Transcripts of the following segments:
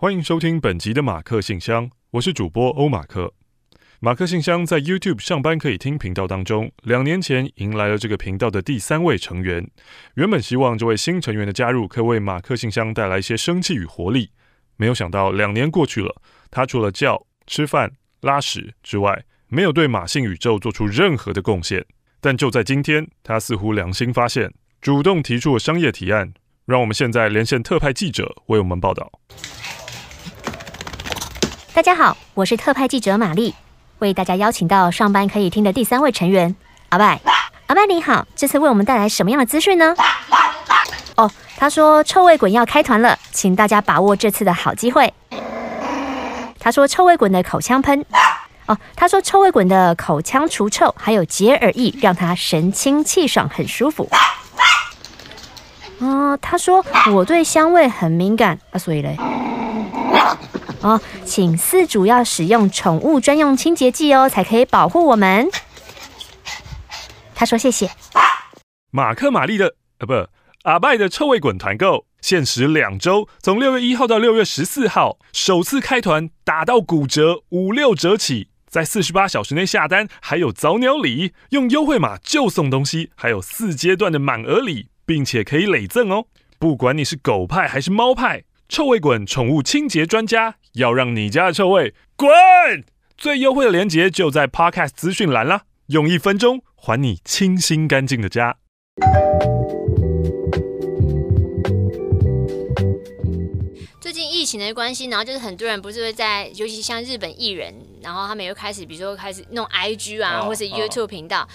欢迎收听本集的马克信箱，我是主播欧马克。马克信箱在 YouTube 上班可以听频道当中，两年前迎来了这个频道的第三位成员。原本希望这位新成员的加入可以为马克信箱带来一些生气与活力，没有想到两年过去了，他除了叫、吃饭、拉屎之外，没有对马信宇宙做出任何的贡献。但就在今天，他似乎良心发现，主动提出了商业提案。让我们现在连线特派记者为我们报道。大家好，我是特派记者玛丽，为大家邀请到上班可以听的第三位成员阿拜。阿拜你好，这次为我们带来什么样的资讯呢？哦，他说臭味滚要开团了，请大家把握这次的好机会。他说臭味滚的口腔喷，哦，他说臭味滚的口腔除臭还有洁耳液，让他神清气爽，很舒服。哦，他说我对香味很敏感啊，所以嘞，哦，请饲主要使用宠物专用清洁剂哦，才可以保护我们。他说谢谢。马克玛丽的啊，不，阿拜的臭味滚团购，限时两周，从六月一号到六月十四号，首次开团打到骨折，五六折起，在四十八小时内下单，还有早鸟礼，用优惠码就送东西，还有四阶段的满额礼。并且可以累赠哦！不管你是狗派还是猫派，臭味滚宠物清洁专家要让你家的臭味滚！最优惠的链接就在 Podcast 资讯栏啦，用一分钟还你清新干净的家。最近疫情的关系，然后就是很多人不是会在，尤其像日本艺人，然后他们又开始，比如说开始弄 IG 啊，或是 YouTube 频道。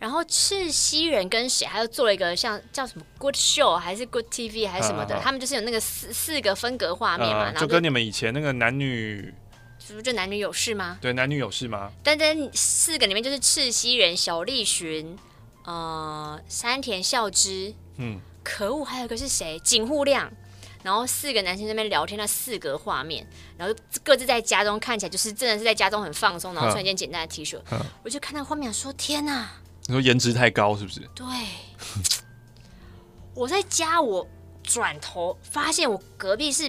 然后赤西人跟谁，还有做了一个像叫什么 Good Show 还是 Good TV 还是什么的，啊啊、他们就是有那个四四个分隔画面嘛，啊、然后就，就跟你们以前那个男女，是不是就男女有事吗？对，男女有事吗？但在四个里面就是赤西仁、小栗旬、呃山田孝之，嗯，可恶，还有一个是谁？井户亮，然后四个男生在那边聊天，那四格画面，然后各自在家中看起来就是真的是在家中很放松，然后穿一件简单的 T 恤，啊啊、我就看到画面说天哪！你说颜值太高是不是？对，我在家，我转头发现我隔壁是，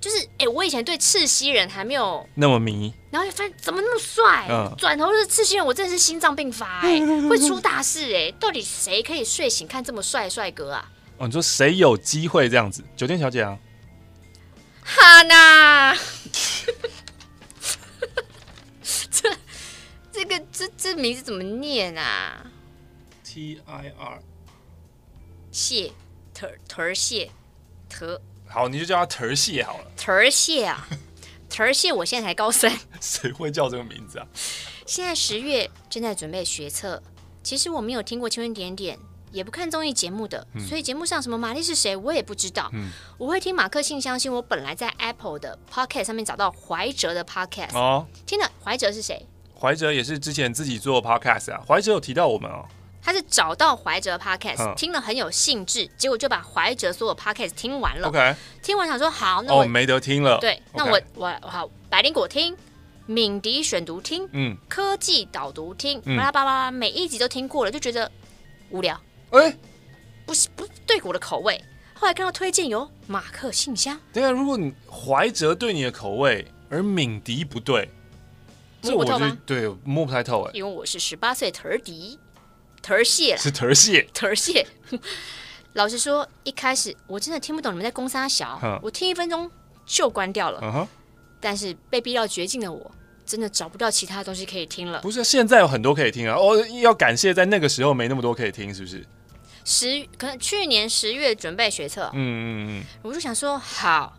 就是哎、欸，我以前对赤西人还没有那么迷，然后就发现怎么那么帅，转、嗯、头就是赤西人，我真的是心脏病发哎、欸，会出大事哎、欸，到底谁可以睡醒看这么帅的帅哥啊？哦，你说谁有机会这样子？酒店小姐啊，哈娜。这这这名字怎么念啊？T I R 谢特特谢特好，你就叫他特谢好了。特谢啊，特谢，我现在才高三，谁会叫这个名字啊？现在十月正在准备学测，其实我没有听过《青春点点》，也不看综艺节目的，嗯、所以节目上什么玛丽是谁我也不知道。嗯、我会听马克信箱，信我本来在 Apple 的 Podcast 上面找到怀哲的 Podcast 哦，听了怀哲是谁？怀哲也是之前自己做 podcast 啊，怀哲有提到我们哦。他是找到怀哲 podcast，呵听了很有兴致，结果就把怀哲所有 podcast 听完了。OK，听完想说好，那我、哦、没得听了。对，那我我好，百灵果听，敏迪选读听，嗯，科技导读听，巴拉巴拉，每一集都听过了，就觉得无聊。哎、欸，不是不对我的口味。后来看到推荐有马克信箱，对啊，如果你怀哲对你的口味，而敏迪不对。这我就对摸不太透哎，因为我是十八岁特儿迪，特儿蟹是特儿蟹，特儿蟹。老实说，一开始我真的听不懂你们在攻三小，呵我听一分钟就关掉了。Uh 但是被逼到绝境的我，真的找不到其他东西可以听了。不是，现在有很多可以听啊！哦，要感谢在那个时候没那么多可以听，是不是？十可能去年十月准备学测，嗯嗯嗯，我就想说好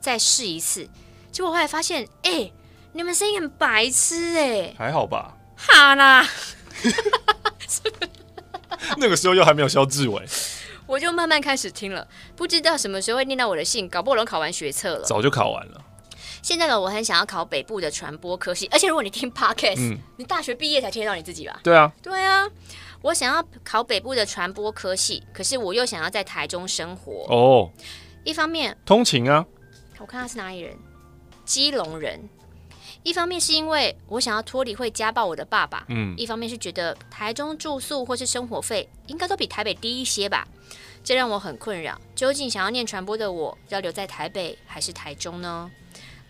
再试一次，结果后来发现，哎、欸。你们声音很白痴哎，还好吧？哈啦，那个时候又还没有萧志伟，我就慢慢开始听了，不知道什么时候会念到我的信，搞不好都考完学测了，早就考完了。现在呢，我很想要考北部的传播科系，而且如果你听 Podcast，嗯，你大学毕业才听得到你自己吧？对啊，对啊，我想要考北部的传播科系，可是我又想要在台中生活哦。一方面通勤啊，我看他是哪里人，基隆人。一方面是因为我想要脱离会家暴我的爸爸，嗯，一方面是觉得台中住宿或是生活费应该都比台北低一些吧，这让我很困扰。究竟想要念传播的我要留在台北还是台中呢？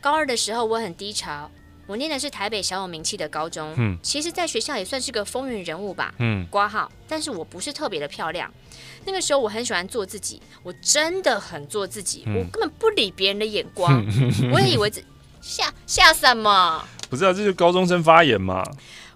高二的时候我很低潮，我念的是台北小有名气的高中，嗯，其实在学校也算是个风云人物吧，嗯，挂号，但是我不是特别的漂亮。那个时候我很喜欢做自己，我真的很做自己，嗯、我根本不理别人的眼光，我也以为这吓吓什么？不知道、啊、这是高中生发言嘛？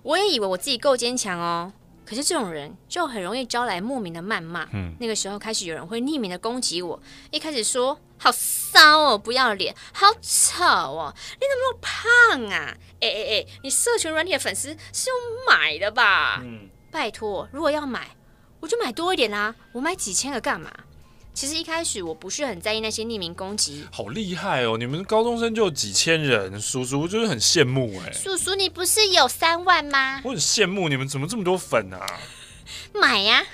我也以为我自己够坚强哦。可是这种人就很容易招来莫名的谩骂。嗯，那个时候开始有人会匿名的攻击我，一开始说好骚哦，不要脸，好丑哦，你怎么那么胖啊？哎哎哎，你社群软体的粉丝是用买的吧？嗯，拜托，如果要买，我就买多一点啦，我买几千个干嘛？其实一开始我不是很在意那些匿名攻击。好厉害哦！你们高中生就有几千人，叔叔就是很羡慕哎。叔叔，你不是有三万吗？我很羡慕你们怎么这么多粉啊！买呀！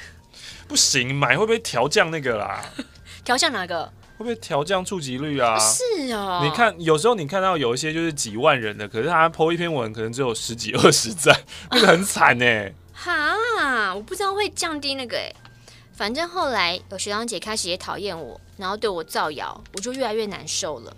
不行，买会不会调降那个啦？调降哪个？会不会调降触及率啊？是哦。你看，有时候你看到有一些就是几万人的，可是他 po 一篇文可能只有十几二十赞，那个很惨哎。哈，我不知道会降低那个哎。反正后来有学长姐开始也讨厌我，然后对我造谣，我就越来越难受了。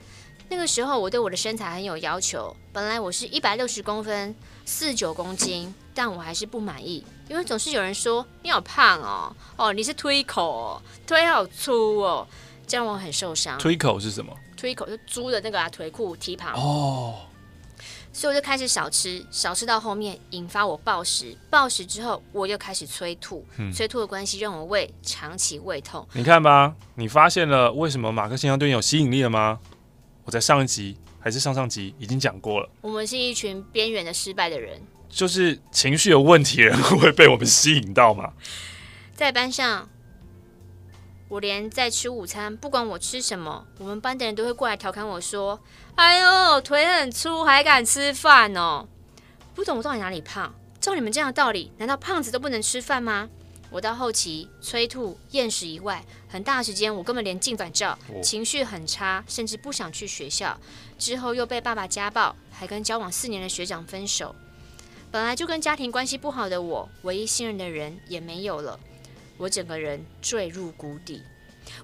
那个时候我对我的身材很有要求，本来我是一百六十公分，四九公斤，但我还是不满意，因为总是有人说你好胖哦，哦你是推口哦，腿好粗哦，这样我很受伤。推口是什么？推口就猪的那个啊，腿裤蹄膀哦。所以我就开始少吃，少吃到后面引发我暴食，暴食之后我又开始催吐，嗯、催吐的关系让我胃长期胃痛。你看吧，你发现了为什么马克信箱对你有吸引力了吗？我在上一集还是上上集已经讲过了。我们是一群边缘的失败的人，就是情绪有问题的人 会被我们吸引到嘛？在班上。我连在吃午餐，不管我吃什么，我们班的人都会过来调侃我说：“哎呦，腿很粗还敢吃饭哦！”不懂我到底哪里胖？照你们这样的道理，难道胖子都不能吃饭吗？我到后期催吐、厌食以外，很大时间我根本连进反照，情绪很差，甚至不想去学校。之后又被爸爸家暴，还跟交往四年的学长分手。本来就跟家庭关系不好的我，唯一信任的人也没有了。我整个人坠入谷底。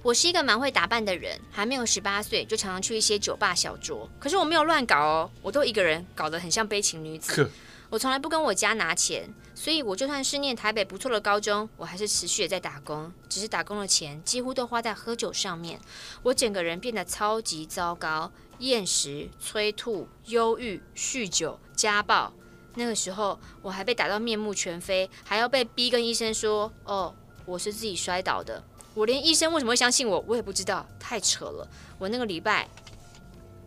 我是一个蛮会打扮的人，还没有十八岁就常常去一些酒吧小酌。可是我没有乱搞哦，我都一个人搞得很像悲情女子。我从来不跟我家拿钱，所以我就算是念台北不错的高中，我还是持续的在打工，只是打工的钱几乎都花在喝酒上面。我整个人变得超级糟糕，厌食、催吐、忧郁、酗酒、家暴。那个时候我还被打到面目全非，还要被逼跟医生说哦。我是自己摔倒的，我连医生为什么会相信我，我也不知道，太扯了。我那个礼拜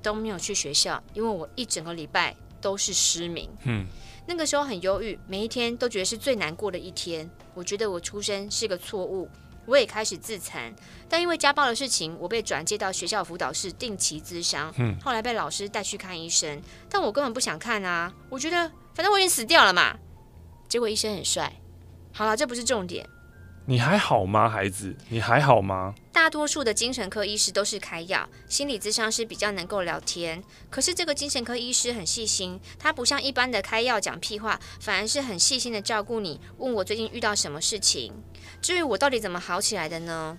都没有去学校，因为我一整个礼拜都是失明。嗯，那个时候很忧郁，每一天都觉得是最难过的一天。我觉得我出生是个错误，我也开始自残。但因为家暴的事情，我被转接到学校辅导室定期咨商。嗯，后来被老师带去看医生，但我根本不想看啊，我觉得反正我已经死掉了嘛。结果医生很帅。好了，这不是重点。你还好吗，孩子？你还好吗？大多数的精神科医师都是开药，心理咨商师比较能够聊天。可是这个精神科医师很细心，他不像一般的开药讲屁话，反而是很细心的照顾你。问我最近遇到什么事情？至于我到底怎么好起来的呢？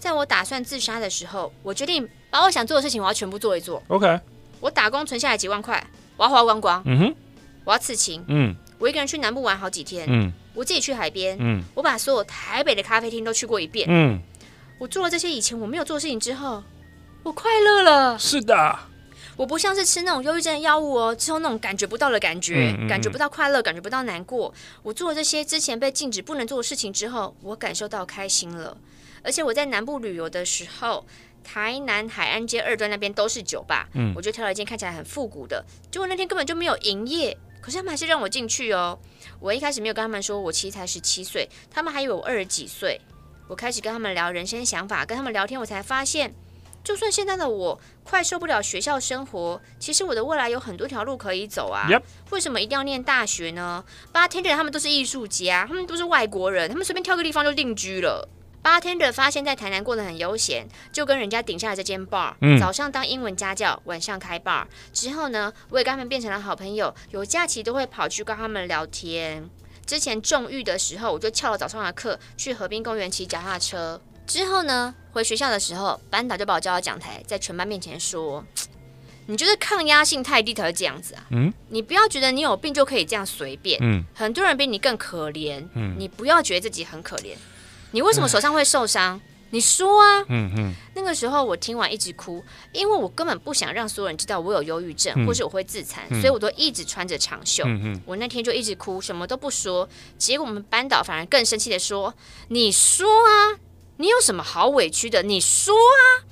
在我打算自杀的时候，我决定把我想做的事情，我要全部做一做。OK，我打工存下来几万块，我要花光光。嗯哼，我要刺青。嗯，我一个人去南部玩好几天。嗯。我自己去海边，嗯，我把所有台北的咖啡厅都去过一遍，嗯，我做了这些以前我没有做的事情之后，我快乐了。是的，我不像是吃那种忧郁症的药物哦，之后那种感觉不到的感觉，嗯嗯嗯，感觉不到快乐，感觉不到难过。我做了这些之前被禁止不能做的事情之后，我感受到开心了。而且我在南部旅游的时候，台南海岸街二段那边都是酒吧，嗯，我就挑了一间看起来很复古的，结果那天根本就没有营业。可是他们还是让我进去哦。我一开始没有跟他们说我其实才十七岁，他们还以为我二十几岁。我开始跟他们聊人生想法，跟他们聊天，我才发现，就算现在的我快受不了学校生活，其实我的未来有很多条路可以走啊。Yep. 为什么一定要念大学呢？Bartender 他们都是艺术家，他们都是外国人，他们随便挑个地方就定居了。Bartender 发现，在台南过得很悠闲，就跟人家顶下了这间 bar。嗯，早上当英文家教，晚上开 bar。之后呢，我也跟他们变成了好朋友，有假期都会跑去跟他们聊天。之前重育的时候，我就翘了早上的课，去河滨公园骑脚踏车。之后呢，回学校的时候，班导就把我叫到讲台，在全班面前说：“你就是抗压性太低才会这样子啊。嗯，你不要觉得你有病就可以这样随便。嗯，很多人比你更可怜。嗯，你不要觉得自己很可怜。你为什么手上会受伤？你说啊。嗯嗯。那个时候我听完一直哭，因为我根本不想让所有人知道我有忧郁症，嗯、或是我会自残，嗯、所以我都一直穿着长袖。嗯嗯。我那天就一直哭，什么都不说。结果我们班导反而更生气的说：“你说啊，你有什么好委屈的？你说啊。”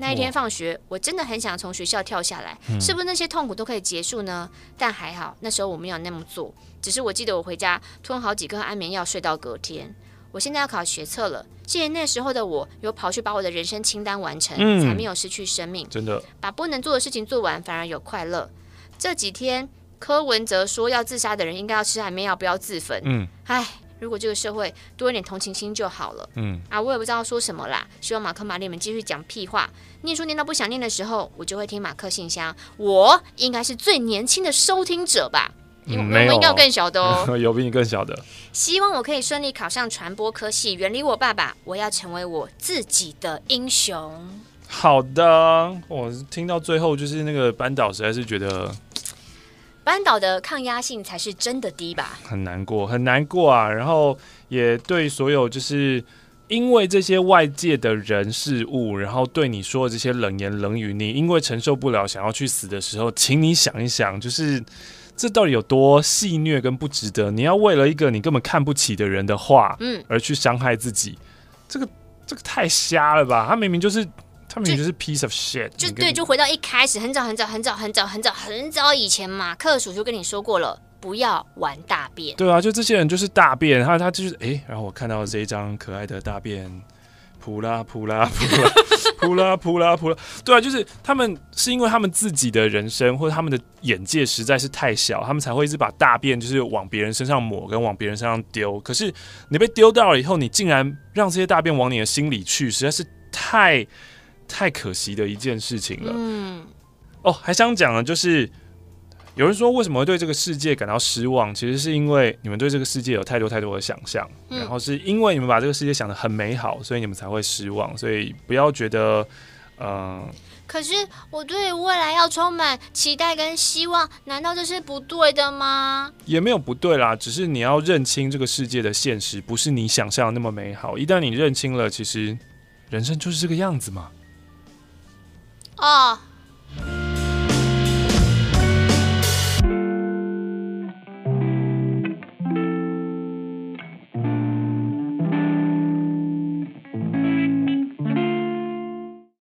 那一天放学，我真的很想从学校跳下来，嗯、是不是那些痛苦都可以结束呢？但还好，那时候我没有那么做，只是我记得我回家吞好几颗安眠药，睡到隔天。我现在要考学测了，谢谢那时候的我有跑去把我的人生清单完成，嗯、才没有失去生命。真的，把不能做的事情做完，反而有快乐。这几天柯文哲说要自杀的人应该要吃安眠药，不要自焚。嗯，唉。如果这个社会多一点同情心就好了。嗯啊，我也不知道说什么啦。希望马克、玛丽们继续讲屁话。念书念到不想念的时候，我就会听马克信箱。我应该是最年轻的收听者吧？没有，应该有更小的哦。有比你更小的。希望我可以顺利考上传播科系，远离我爸爸。我要成为我自己的英雄。好的，我听到最后就是那个班导实在是觉得。班导的抗压性才是真的低吧？很难过，很难过啊！然后也对所有就是因为这些外界的人事物，然后对你说的这些冷言冷语，你因为承受不了想要去死的时候，请你想一想，就是这到底有多戏虐跟不值得？你要为了一个你根本看不起的人的话，嗯，而去伤害自己，这个这个太瞎了吧？他明明就是。他们也就是 piece of shit，就对，就回到一开始很早很早很早很早很早很早以前马克叔叔跟你说过了，不要玩大便。对啊，就这些人就是大便，他他就是哎、欸，然后我看到这一张可爱的大便，噗啦噗啦噗啦噗啦噗啦噗啦，对啊，就是他们是因为他们自己的人生或者他们的眼界实在是太小，他们才会一直把大便就是往别人身上抹跟往别人身上丢。可是你被丢到了以后，你竟然让这些大便往你的心里去，实在是太。太可惜的一件事情了。嗯，哦，还想讲的就是有人说为什么会对这个世界感到失望？其实是因为你们对这个世界有太多太多的想象，嗯、然后是因为你们把这个世界想得很美好，所以你们才会失望。所以不要觉得，嗯、呃。可是我对未来要充满期待跟希望，难道这是不对的吗？也没有不对啦，只是你要认清这个世界的现实不是你想象的那么美好。一旦你认清了，其实人生就是这个样子嘛。哦，